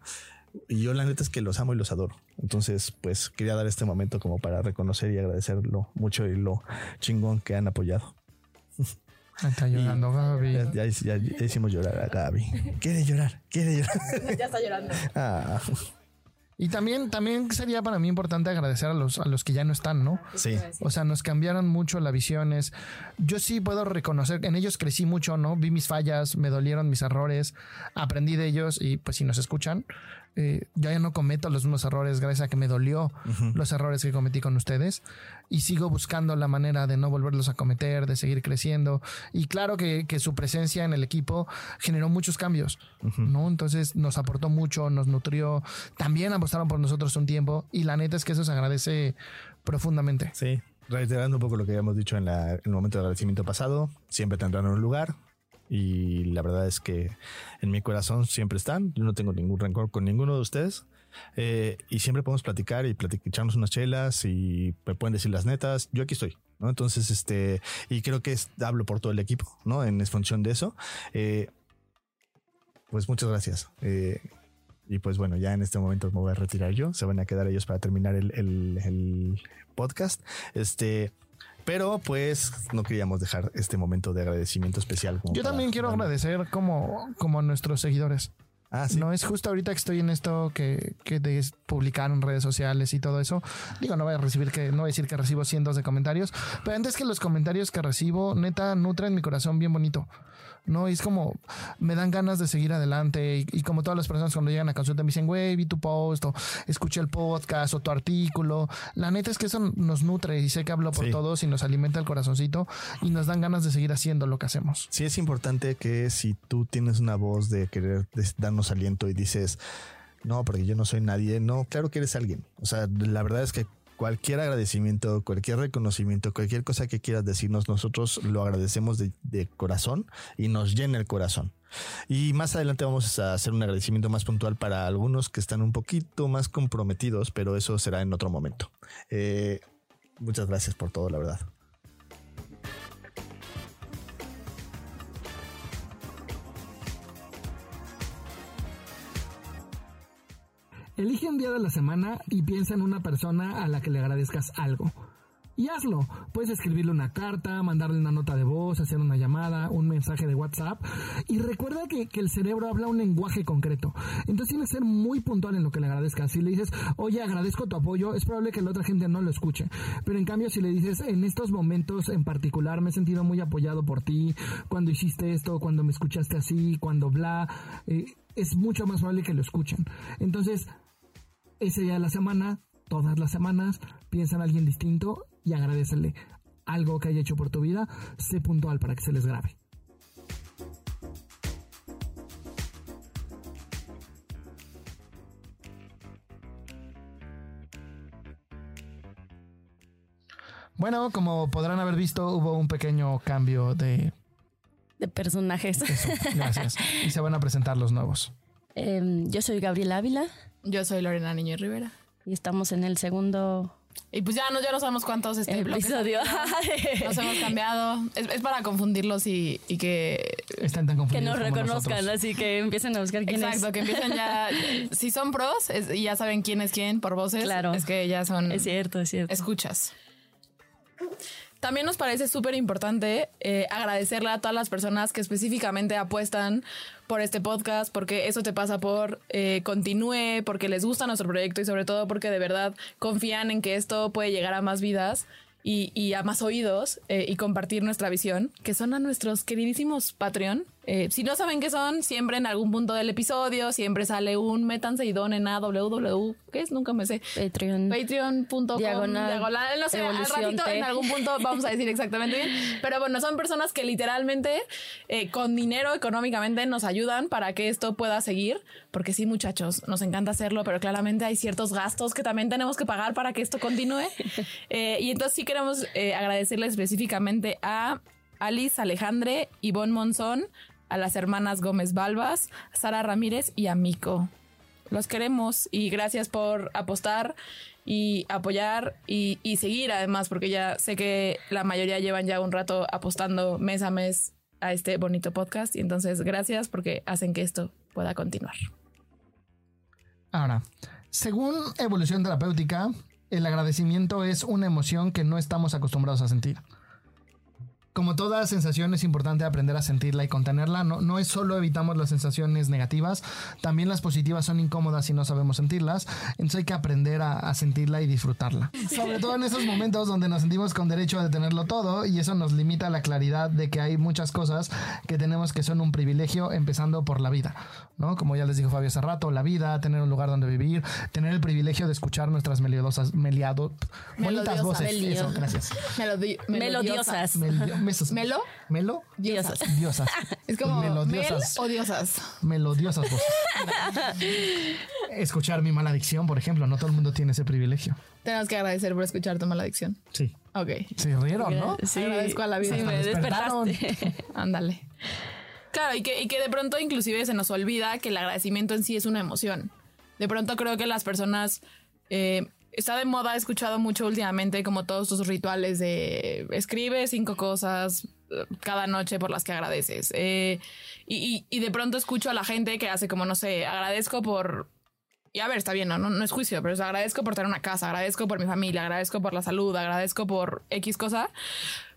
Y yo la neta es que los amo y los adoro. Entonces, pues quería dar este momento como para reconocer y agradecerlo mucho y lo chingón que han apoyado. Está llorando Gaby. Ya, ya- ya- ya hicimos llorar a Gaby. Quiere llorar, quiere llorar. ya está llorando. Ah, Y también, también sería para mí importante agradecer a los, a los que ya no están, ¿no? sí. O sea, nos cambiaron mucho las visiones. Yo sí puedo reconocer, en ellos crecí mucho, ¿no? Vi mis fallas, me dolieron mis errores, aprendí de ellos y pues si nos escuchan, eh, yo ya no cometo los mismos errores gracias a que me dolió los errores que cometí con ustedes y sigo buscando la manera de no volverlos a cometer, de seguir creciendo. Y claro que, que su presencia en el equipo generó muchos cambios, ¿no? Entonces nos aportó mucho, nos nutrió, también apostaron por nosotros un tiempo y la neta es que eso se agradece profundamente. Sí, reiterando un poco lo que habíamos dicho en, la- en el momento de agradecimiento pasado, siempre tendrán un lugar y la verdad es que en mi corazón siempre están. Yo no tengo ningún rencor con ninguno de ustedes eh, y siempre podemos platicar y platic- echarnos unas chelas y me pueden decir las netas. Yo aquí estoy. ¿no? Entonces, este, y creo que es- hablo por todo el equipo, ¿no? En función de eso. Eh, pues muchas gracias. Eh, y pues bueno, ya en este momento me voy a retirar yo. Se van a quedar ellos para terminar el, el- el podcast. Este, pero pues no queríamos dejar este momento de agradecimiento especial. Yo también quiero agradecer como, como a nuestros seguidores. Ah, sí. No es justo ahorita que estoy en esto que, que de publicar en redes sociales y todo eso. Digo, no voy a recibir que, no voy a decir que recibo cientos de comentarios, pero antes que los comentarios que recibo, neta, nutren mi corazón bien bonito. No, y es como, me dan ganas de seguir adelante. Y, y como todas las personas cuando llegan a consulta me dicen, güey, vi tu post, o escuché el podcast, o tu artículo. La neta es que eso nos nutre y sé que hablo por Sí. todos y nos alimenta el corazoncito y nos dan ganas de seguir haciendo lo que hacemos. Sí es importante que si tú tienes una voz de querer darnos aliento y dices, no, porque yo no soy nadie, no, claro que eres alguien. O sea, la verdad es que cualquier agradecimiento, cualquier reconocimiento, cualquier cosa que quieras decirnos, nosotros lo agradecemos de, corazón y nos llena el corazón. Y más adelante vamos a hacer un agradecimiento más puntual para algunos que están un poquito más comprometidos, pero eso será en otro momento. Eh, muchas gracias por todo, la verdad. Elige un día de la semana y piensa en una persona a la que le agradezcas algo. Y hazlo. Puedes escribirle una carta, mandarle una nota de voz, hacer una llamada, un mensaje de WhatsApp. Y recuerda que, que el cerebro habla un lenguaje concreto. Entonces tienes que ser muy puntual en lo que le agradezcas. Si le dices, oye, agradezco tu apoyo, es probable que la otra gente no lo escuche. Pero en cambio, si le dices, en estos momentos en particular me he sentido muy apoyado por ti, cuando hiciste esto, cuando me escuchaste así, cuando bla, eh, es mucho más probable que lo escuchen. Entonces, ese día de la semana, todas las semanas, piensa en alguien distinto y agradecele algo que haya hecho por tu vida, sé puntual para que se les grabe. Bueno, como podrán haber visto, hubo un pequeño cambio de... De personajes. Gracias. y se van a presentar los nuevos. Em, yo soy Gabriel Ávila. Yo soy Lorena Niño Rivera. y estamos en el segundo Y pues ya no, ya no sabemos cuántos este episodio. Nos hemos cambiado. Es, es para confundirlos y, y que. Están tan que confundidos. nos como reconozcan, nosotros. así que empiecen a buscar quién Exacto, es. que empiecen ya. si son pros es- y ya saben quién es quién por voces, Claro. es que ya son. Es cierto, es cierto. escuchas. También nos parece súper importante eh, agradecerle a todas las personas que específicamente apuestan por este podcast, porque eso te pasa por eh, continúe, porque les gusta nuestro proyecto y sobre todo porque de verdad confían en que esto puede llegar a más vidas y, a más oídos eh, y compartir nuestra visión, que son a nuestros queridísimos Patreon. Eh, si no saben qué son, siempre en algún punto del episodio, siempre sale un métanse y donen a www, ¿qué es? Nunca me sé. Patreon. Patreon.com Diagonal, diagonal, no sé, al ratito T. en algún punto vamos a decir exactamente bien, pero bueno, son personas que literalmente eh, con dinero económicamente nos ayudan para que esto pueda seguir, porque sí muchachos, nos encanta hacerlo, pero claramente hay ciertos gastos que también tenemos que pagar para que esto continúe Eh, y entonces sí queremos agradecerle específicamente a Alice Alejandre, Ivonne Monzón, a las hermanas Gómez Balbas, Sara Ramírez y a los queremos y gracias por apostar y apoyar y, y seguir además, porque ya sé que la mayoría llevan ya un rato apostando mes a mes a este bonito podcast y entonces gracias porque hacen que esto pueda continuar. Ahora, según evolución terapéutica, el agradecimiento es una emoción que no estamos acostumbrados a sentir. Como toda sensación es importante aprender a sentirla y contenerla. No, no es solo evitamos las sensaciones negativas, también las positivas son incómodas si no sabemos sentirlas. Entonces hay que aprender a, a sentirla y disfrutarla. Sobre todo en esos momentos donde nos sentimos con derecho a detenerlo todo y eso nos limita la claridad de que hay muchas cosas que tenemos que son un privilegio, empezando por la vida. ¿no? Como ya les dijo Fabio hace rato, la vida, tener un lugar donde vivir, tener el privilegio de escuchar nuestras melodosas, meliado, bonitas Melodiosas. voces. Melio. Eso, gracias. Melodi- Melodiosas. Melio- mesos- Melo, Melo, diosas. diosas. Es como mel melodiosas. o diosas. melodiosas voces. Escuchar mi mala dicción, por ejemplo, no todo el mundo tiene ese privilegio. Tenemos que agradecer por escuchar tu mala adicción. Sí. Ok, Se rieron, ¿no? Sí, Agradezco a la vida. sí, me Despertaron. despertaste. ándale. Claro, y que, y que de pronto inclusive se nos olvida que el agradecimiento en sí es una emoción. De pronto creo que las personas... eh, está de moda, he escuchado mucho últimamente como todos tus rituales de escribe cinco cosas eh, cada noche por las que agradeces. Eh, y, de pronto escucho a la gente que hace como, no sé, agradezco por... Y a ver, está bien, no, no, no es juicio, pero es agradezco por tener una casa, agradezco por mi familia, agradezco por la salud, agradezco por X cosa.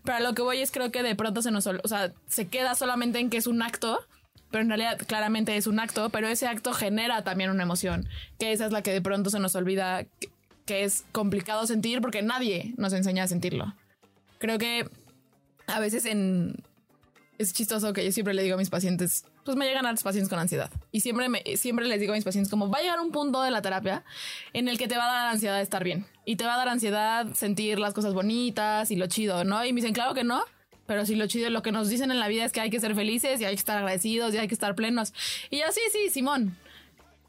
Pero lo que voy es creo que de pronto se nos, o sea, se queda solamente en que es un acto, pero en realidad claramente es un acto, pero ese acto genera también una emoción, que esa es la que de pronto se nos olvida que es complicado sentir porque nadie nos enseña a sentirlo. Creo que a veces en es chistoso que yo siempre le digo a mis pacientes, pues me llegan a los pacientes con ansiedad. Y siempre, siempre les digo a mis pacientes como va a llegar un punto de la terapia en el que te va a dar ansiedad estar bien. Y te va a dar ansiedad sentir las cosas bonitas y lo chido, ¿no? Y me dicen, claro que no. Pero sí, lo chido, lo que nos dicen en la vida es que hay que ser felices y hay que estar agradecidos y hay que estar plenos. Y yo, sí, sí, Simón,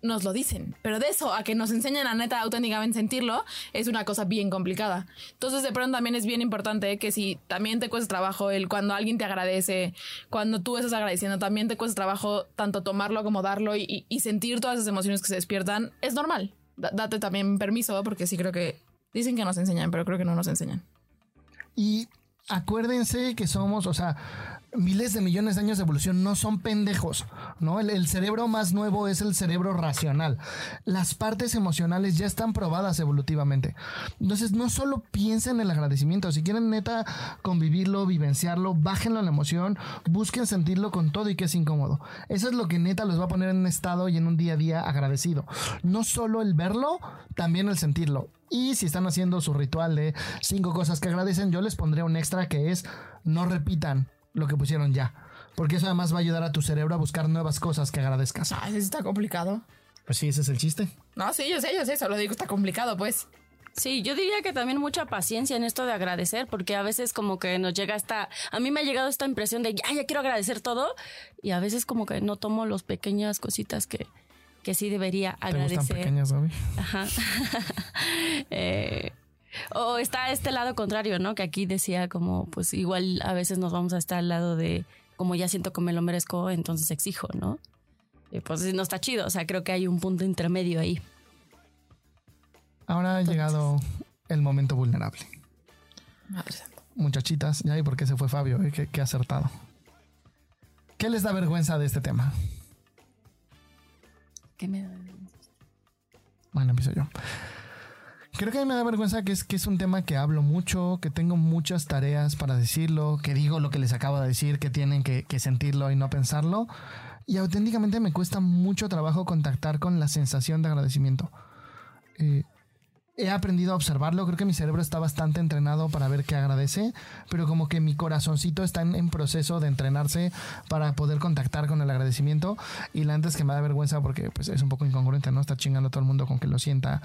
nos lo dicen, pero de eso a que nos enseñen a neta auténticamente sentirlo es una cosa bien complicada. Entonces de pronto también es bien importante que si también te cuesta trabajo el cuando alguien te agradece, cuando tú estás agradeciendo, también te cuesta trabajo tanto tomarlo como darlo y, sentir todas esas emociones que se despiertan, es normal. Da- date también permiso porque sí creo que dicen que nos enseñan, pero creo que no nos enseñan. Y acuérdense que somos, o sea, miles de millones de años de evolución no son pendejos, ¿no? El, cerebro más nuevo es el cerebro racional. Las partes emocionales ya están probadas evolutivamente. Entonces, no solo piensen en el agradecimiento, si quieren neta convivirlo, vivenciarlo, bájenlo en la emoción, busquen sentirlo con todo y que es incómodo. Eso es lo que neta los va a poner en un estado y en un día a día agradecido. No solo el verlo, también el sentirlo. Y si están haciendo su ritual de cinco cosas que agradecen, yo les pondré un extra que es no repitan lo que pusieron ya. Porque eso además va a ayudar a tu cerebro a buscar nuevas cosas que agradezcas. Ay, sí está complicado. Pues sí, ese es el chiste. No, sí, yo sé, yo sé, solo digo está complicado, pues. Sí, yo diría que también mucha paciencia en esto de agradecer, porque a veces como que nos llega esta, a mí me ha llegado esta impresión de, ya, ya quiero agradecer todo, y a veces como que no tomo las pequeñas cositas que, que sí debería ¿Te gustan agradecer. pequeñas, Gaby? Ajá. Eh, O está este lado contrario, ¿no? Que aquí decía como, pues igual a veces nos vamos a estar al lado de, como ya siento que me lo merezco, entonces exijo, ¿no? Y pues no está chido, o sea, creo que hay un punto intermedio ahí. Ahora ha llegado el momento vulnerable. Muchachitas, ya y por qué se fue Fabio, eh, qué, qué acertado. ¿Qué les da vergüenza de este tema? ¿Qué me da? Bueno, empiezo yo. Creo que me da vergüenza que es, que es un tema que hablo mucho, que tengo muchas tareas para decirlo, que digo lo que les acabo de decir, que tienen que, sentirlo y no pensarlo. Y auténticamente me cuesta mucho trabajo contactar con la sensación de agradecimiento. Eh, he aprendido a observarlo, creo que mi cerebro está bastante entrenado para ver qué agradece, pero como que mi corazoncito está en, en proceso de entrenarse para poder contactar con el agradecimiento. Y la antes que me da vergüenza porque pues, es un poco incongruente, ¿no? Está chingando a todo el mundo con que lo sienta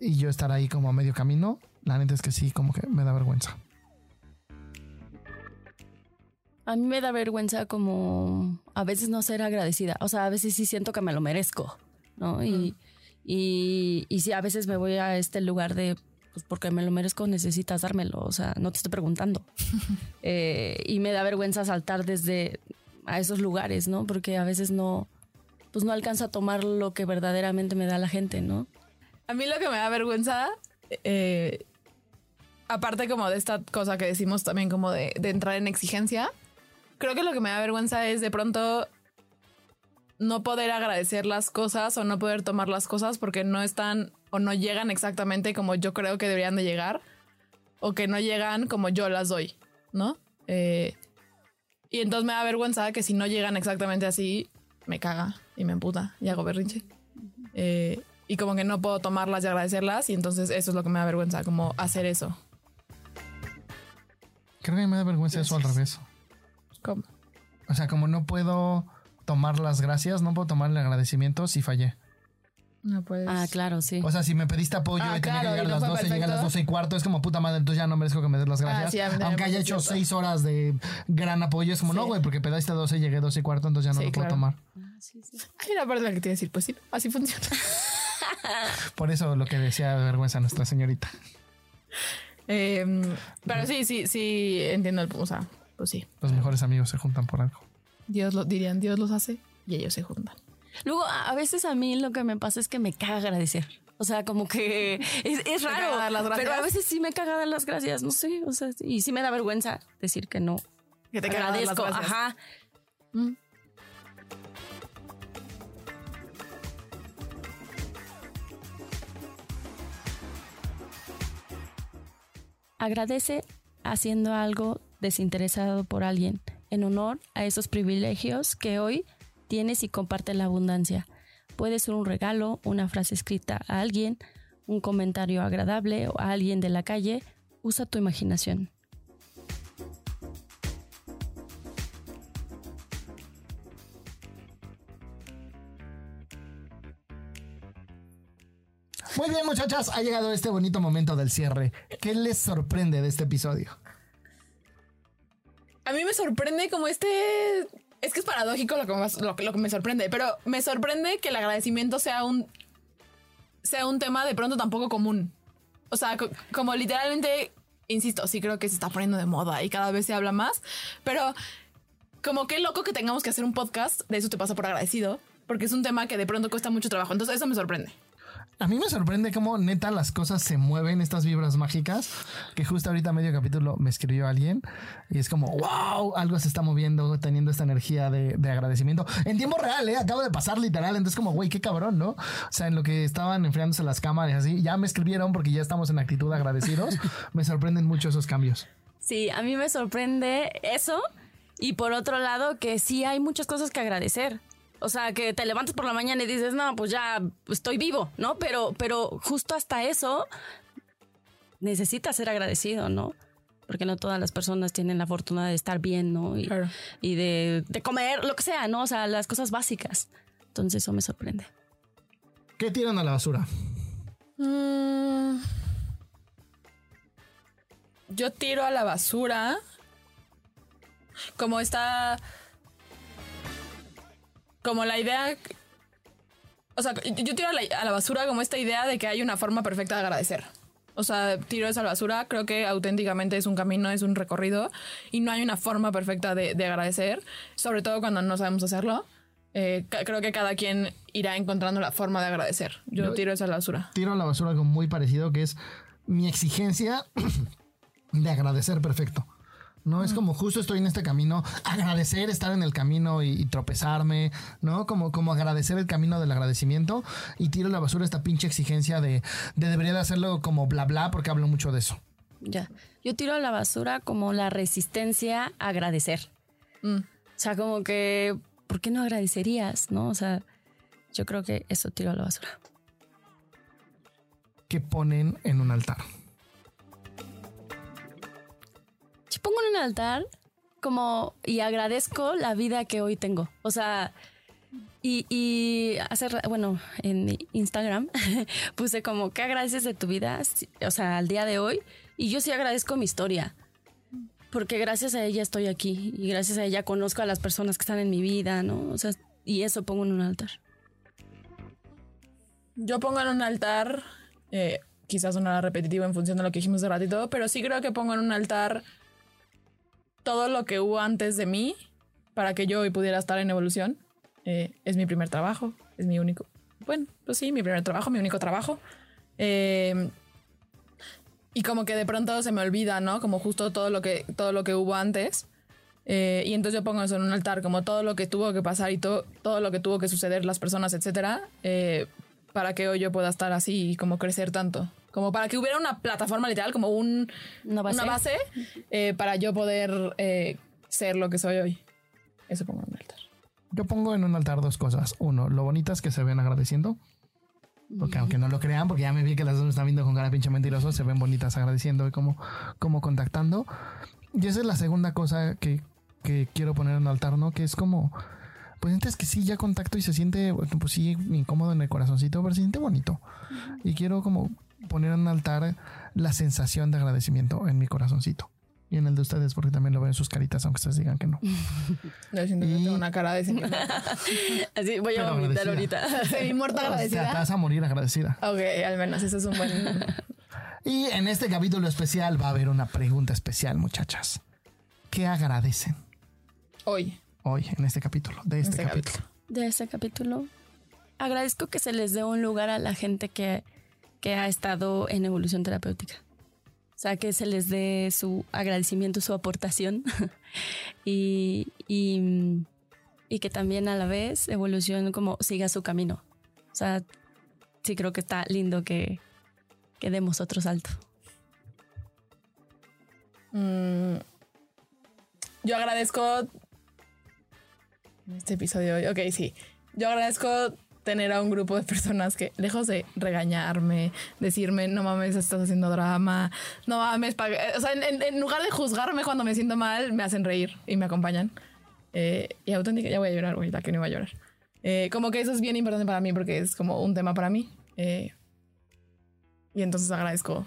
y yo estar ahí como a medio camino. La neta es que sí, como que me da vergüenza. A mí me da vergüenza como a veces no ser agradecida. O sea, a veces sí siento que me lo merezco, ¿no? Y, y, y sí, a veces me voy a este lugar de, pues porque me lo merezco, necesitas dármelo. O sea, no te estoy preguntando. Eh, y me da vergüenza saltar desde a esos lugares, ¿no? Porque a veces no, pues no alcanzo a tomar lo que verdaderamente me da la gente, ¿no? A mí lo que me da vergüenza, eh, aparte como de esta cosa que decimos también como de, entrar en exigencia, creo que lo que me da vergüenza es de pronto no poder agradecer las cosas o no poder tomar las cosas porque no están o no llegan exactamente como yo creo que deberían de llegar o que no llegan como yo las doy, ¿no? Eh, y entonces me da vergüenza que si no llegan exactamente así, me caga y me emputa y hago berrinche. Eh, y como que no puedo tomarlas y agradecerlas y entonces eso es lo que me da vergüenza, como hacer eso. Creo que me da vergüenza eso al revés. ¿Cómo? O sea, como no puedo tomar las gracias, no puedo tomar el agradecimiento si fallé. No puedes. Ah, claro, sí. O sea, si me pediste apoyo Ah, y tenía claro, que llegar a las fue 12, llega a las perfecto. 12 y cuarto, es como puta madre, entonces ya no merezco que me des las gracias. Ah, sí, a también Aunque haya hecho cierto. 6 horas de gran apoyo, es como, Sí. no, güey, porque pedaste 12 y llegué 12 y cuarto, entonces ya no Sí, lo puedo tomar. Hay una parte de la que te iba a decir, pues sí, así funciona. Por eso lo que decía de vergüenza nuestra señorita. Em, pero sí, sí, sí, entiendo el O sea, pues sí. Los mejores amigos se juntan por algo. Dios lo dirían, Dios los hace y ellos se juntan. Luego, a veces a mí lo que me pasa es que me caga agradecer. O sea, como que es, es ¿Te raro. dar las gracias? Pero a veces sí me caga dar las gracias, no sé. O sea, y sí me da vergüenza decir que no. Que te las agradezco. gracias. Ajá. Mm. Agradece haciendo algo desinteresado por alguien en honor a esos privilegios que hoy tienes y comparte la abundancia. Puede ser un regalo, una frase escrita a alguien, un comentario agradable o a alguien de la calle. Usa tu imaginación. Muy bien, muchachas, ha llegado este bonito momento del cierre. ¿Qué les sorprende de este episodio? A mí me sorprende como este. Es que es paradójico lo que, me, lo, que- me sorprende, pero me sorprende que el agradecimiento sea un. sea un tema de pronto tan poco común. O sea, co- como literalmente, insisto, sí creo que se está poniendo de moda y cada vez se habla más, pero como qué loco que tengamos que hacer un podcast de eso te pasa por agradecido, porque es un tema que de pronto cuesta mucho trabajo. Entonces, eso me sorprende. A mí me sorprende cómo neta las cosas se mueven, estas vibras mágicas, que justo ahorita a medio capítulo me escribió alguien y es como, wow, algo se está moviendo, teniendo esta energía de, de agradecimiento. En tiempo real, ¿eh? Acabo de pasar literal, entonces como, güey, qué cabrón, ¿no? O sea, en lo que estaban enfriándose las cámaras así, ya me escribieron porque ya estamos en actitud agradecidos. me sorprenden mucho esos cambios. Sí, a mí me sorprende eso. Y por otro lado, que sí hay muchas cosas que agradecer. O sea, que te levantas por la mañana y dices, no, pues ya estoy vivo, ¿no? Pero, pero justo hasta eso necesitas ser agradecido, ¿no? Porque no todas las personas tienen la fortuna de estar bien, ¿no? Y, Claro. y de, de comer, lo que sea, ¿no? O sea, las cosas básicas. Entonces eso me sorprende. ¿Qué tiran a la basura? Mm. Yo tiro a la basura como esta como la idea o sea, yo tiro a la, a la basura como esta idea de que hay una forma perfecta de agradecer. O sea, tiro esa basura. Creo que auténticamente es un camino, es un recorrido y no hay una forma perfecta de, de agradecer, sobre todo cuando no sabemos hacerlo. Eh, creo que cada quien irá encontrando la forma de agradecer. Yo, Yo- tiro esa a la basura. Tiro a la basura algo muy parecido que es mi exigencia de agradecer perfecto. No es como justo estoy en este camino, agradecer estar en el camino y, y tropezarme, ¿no? Como, como agradecer el camino del agradecimiento y tiro a la basura esta pinche exigencia de, de debería de hacerlo como bla bla porque hablo mucho de eso. Ya. Yo tiro a la basura como la resistencia a agradecer. Mm. O sea, como que, ¿por qué no agradecerías? ¿No? O sea, yo creo que eso tiro a la basura. Que ponen en un altar. Pongo en un altar como y agradezco la vida que hoy tengo. O sea, y, hacer, bueno, en Instagram puse como, ¿qué agradeces de tu vida? O sea, al día de hoy. Y yo sí agradezco mi historia. Porque gracias a ella estoy aquí. Y gracias a ella conozco a las personas que están en mi vida, ¿no? O sea, y eso pongo en un altar. Yo pongo en un altar, eh, quizás sonará repetitivo en función de lo que dijimos de ratito, pero sí creo que pongo en un altar todo lo que hubo antes de mí para que yo hoy pudiera estar en evolución. Eh, es mi primer trabajo, es mi único, bueno, pues sí, mi primer trabajo, mi único trabajo. Eh, y como que de pronto se me olvida, ¿no? Como justo todo lo que, todo lo que hubo antes. Eh, y entonces yo pongo eso en un altar, como todo lo que tuvo que pasar y todo, todo lo que tuvo que suceder, las personas, etcétera, para que hoy yo pueda estar así y como crecer tanto. Como para que hubiera una plataforma literal, como un, Una base. una base eh, para yo poder eh, ser lo que soy hoy. Eso pongo en un altar. Yo pongo en un altar dos cosas. Uno, lo bonitas que se ven agradeciendo. Porque aunque no lo crean, porque ya me vi que las dos me están viendo con cara pinche mentiroso, se ven bonitas agradeciendo y como, como contactando. Y esa es la segunda cosa que, que quiero poner en altar, ¿no? Que es como, pues antes que sí, ya contacto y se siente, pues sí, incómodo en el corazoncito, pero se siente bonito. Y quiero como poner en un altar la sensación de agradecimiento en mi corazoncito. Y en el de ustedes, porque también lo veo en sus caritas, aunque ustedes digan que no. Yo siento que Y- tengo una cara de. Así voy a Pero vomitar agradecida. ahorita. Semi muerta O sea, te agradecida. vas a morir agradecida. Ok, al menos eso es un buen. Y en este capítulo especial va a haber una pregunta especial, muchachas. ¿Qué agradecen Hoy. hoy en este capítulo? De este, Este capítulo. capítulo. de este capítulo. Agradezco que se les dé un lugar a la gente que, que ha estado en evolución terapéutica. O sea, que se les dé su agradecimiento, su aportación. y, y, y que también a la vez evolución como siga su camino. O sea, sí creo que está lindo que, que demos otro salto. Mm, yo agradezco este episodio. Ok, sí. Yo agradezco tener a un grupo de personas que, lejos de regañarme, decirme, no mames, estás haciendo drama, no mames, o sea, en, en- lugar de juzgarme cuando me siento mal, me hacen reír y me acompañan. Eh, y auténtica, ya voy a llorar, güey, la que no iba a llorar. Eh, como que eso es bien importante para mí porque es como un tema para mí. Eh, y entonces agradezco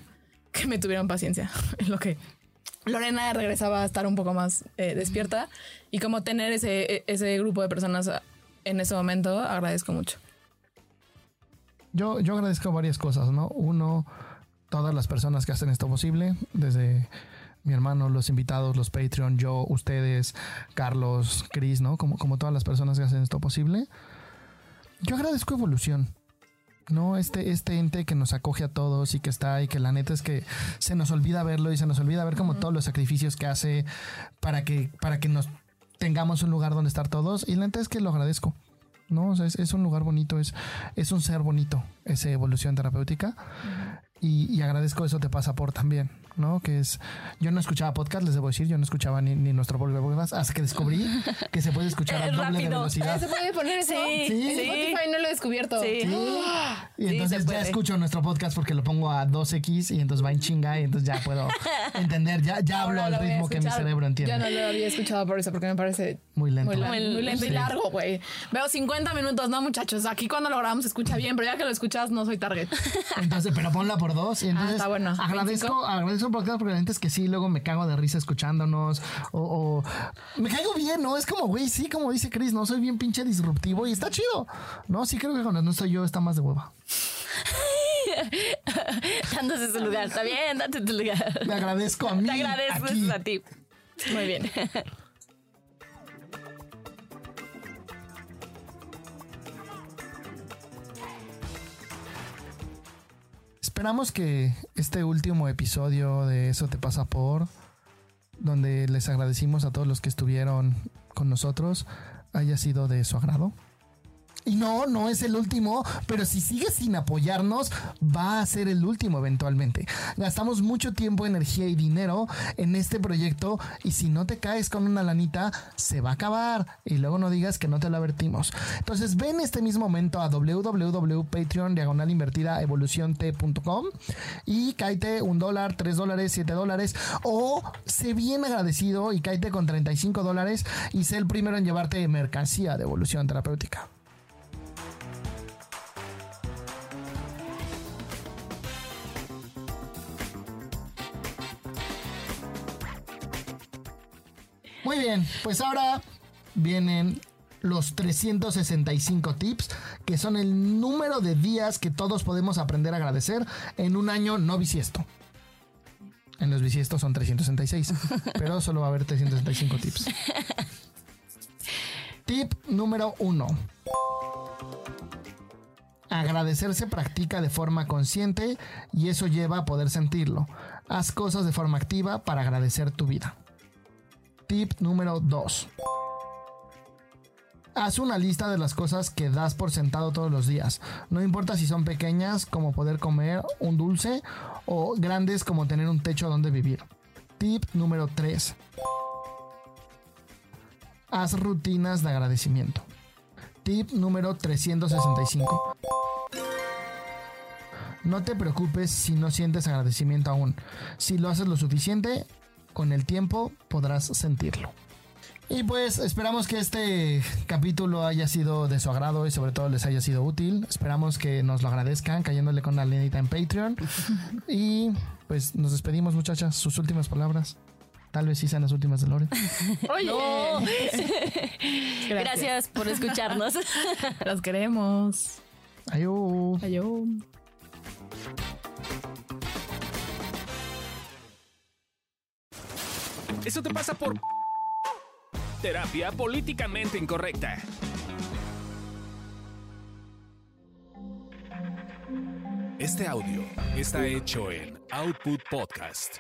que me tuvieron paciencia en lo que Lorena regresaba a estar un poco más eh, despierta y como tener ese, ese grupo de personas en ese momento agradezco mucho. Yo, yo agradezco varias cosas, ¿no? Uno, todas las personas que hacen esto posible, desde mi hermano, los invitados, los Patreon, yo, ustedes, Carlos, Chris, ¿no? Como, como todas las personas que hacen esto posible. Yo agradezco evolución. ¿no? Este, este ente que nos acoge a todos y que está ahí, que la neta es que se nos olvida verlo y se nos olvida ver como todos los sacrificios que hace para que, para que nos tengamos un lugar donde estar todos. Y la neta es que lo agradezco. ¿No? O sea, es, es un lugar bonito, es, es un ser bonito, esa evolución terapéutica. Y, y agradezco eso te pasa por también, ¿no? Que es, yo no escuchaba podcast, les debo decir, yo no escuchaba ni, ni nuestro propio podcast hasta que descubrí que se puede escuchar al doble de velocidad. ¿Se puede poner eso? Sí, Sí. En Spotify no lo he descubierto. Sí. Y Sí, entonces ya escucho nuestro podcast porque lo pongo a 2x y entonces va en chinga y entonces ya puedo entender, ya, ya hablo al a ritmo que mi cerebro entiende. Yo no lo había escuchado por eso, porque me parece Muy lento. muy, Muy muy lento y sí. largo, güey. Veo 50 minutos, no, muchachos. Aquí cuando lo grabamos se escucha bien, pero ya que lo escuchas, no soy target. Entonces, pero ponla por dos. Y entonces Ah, está bueno. agradezco, agradezco podcast porque la gente es que sí, luego me cago de risa escuchándonos. O, o- me caigo bien, ¿no? Es como, güey, sí, como dice Chris, no soy bien pinche disruptivo y está chido. No, sí creo que cuando no estoy yo está más de hueva. Dándose su lugar. Está bien, date tu lugar. Me agradezco a mí. Te agradezco aquí. a ti. Muy bien. Esperamos que este último episodio de Eso te pasa por, donde les agradecimos a todos los que estuvieron con nosotros, haya sido de su agrado. Y no, no es el último, pero si sigues sin apoyarnos, va a ser el último eventualmente. Gastamos mucho tiempo, energía y dinero en este proyecto y si no te caes con una lanita, se va a acabar. Y luego no digas que no te lo advertimos. Entonces ven este mismo momento a www.patreon y cáete un dólar, tres dólares, siete dólares o sé bien agradecido y cáete con 35 dólares y sé el primero en llevarte mercancía de evolución terapéutica. Muy bien, pues ahora vienen los 365 tips, que son el número de días que todos podemos aprender a agradecer en un año no bisiesto. En los bisiestos son 366, pero solo va a haber 365 tips. Tip número 1. Agradecer se practica de forma consciente y eso lleva a poder sentirlo. Haz cosas de forma activa para agradecer tu vida. Tip número 2. Haz una lista de las cosas que das por sentado todos los días. No importa si son pequeñas como poder comer un dulce o grandes como tener un techo donde vivir. Tip número 3. Haz rutinas de agradecimiento. Tip número 365. No te preocupes si no sientes agradecimiento aún. Si lo haces lo suficiente, con el tiempo podrás sentirlo. Y pues esperamos que este capítulo haya sido de su agrado y sobre todo les haya sido útil. Esperamos que nos lo agradezcan cayéndole con la lenita en Patreon. Y pues nos despedimos muchachas. Sus últimas palabras. Tal vez sí sean las últimas de Lore. Oye, Gracias por escucharnos. los queremos. Adiós. Adiós. Eso te pasa por terapia políticamente incorrecta. Este audio está hecho en Output Podcast.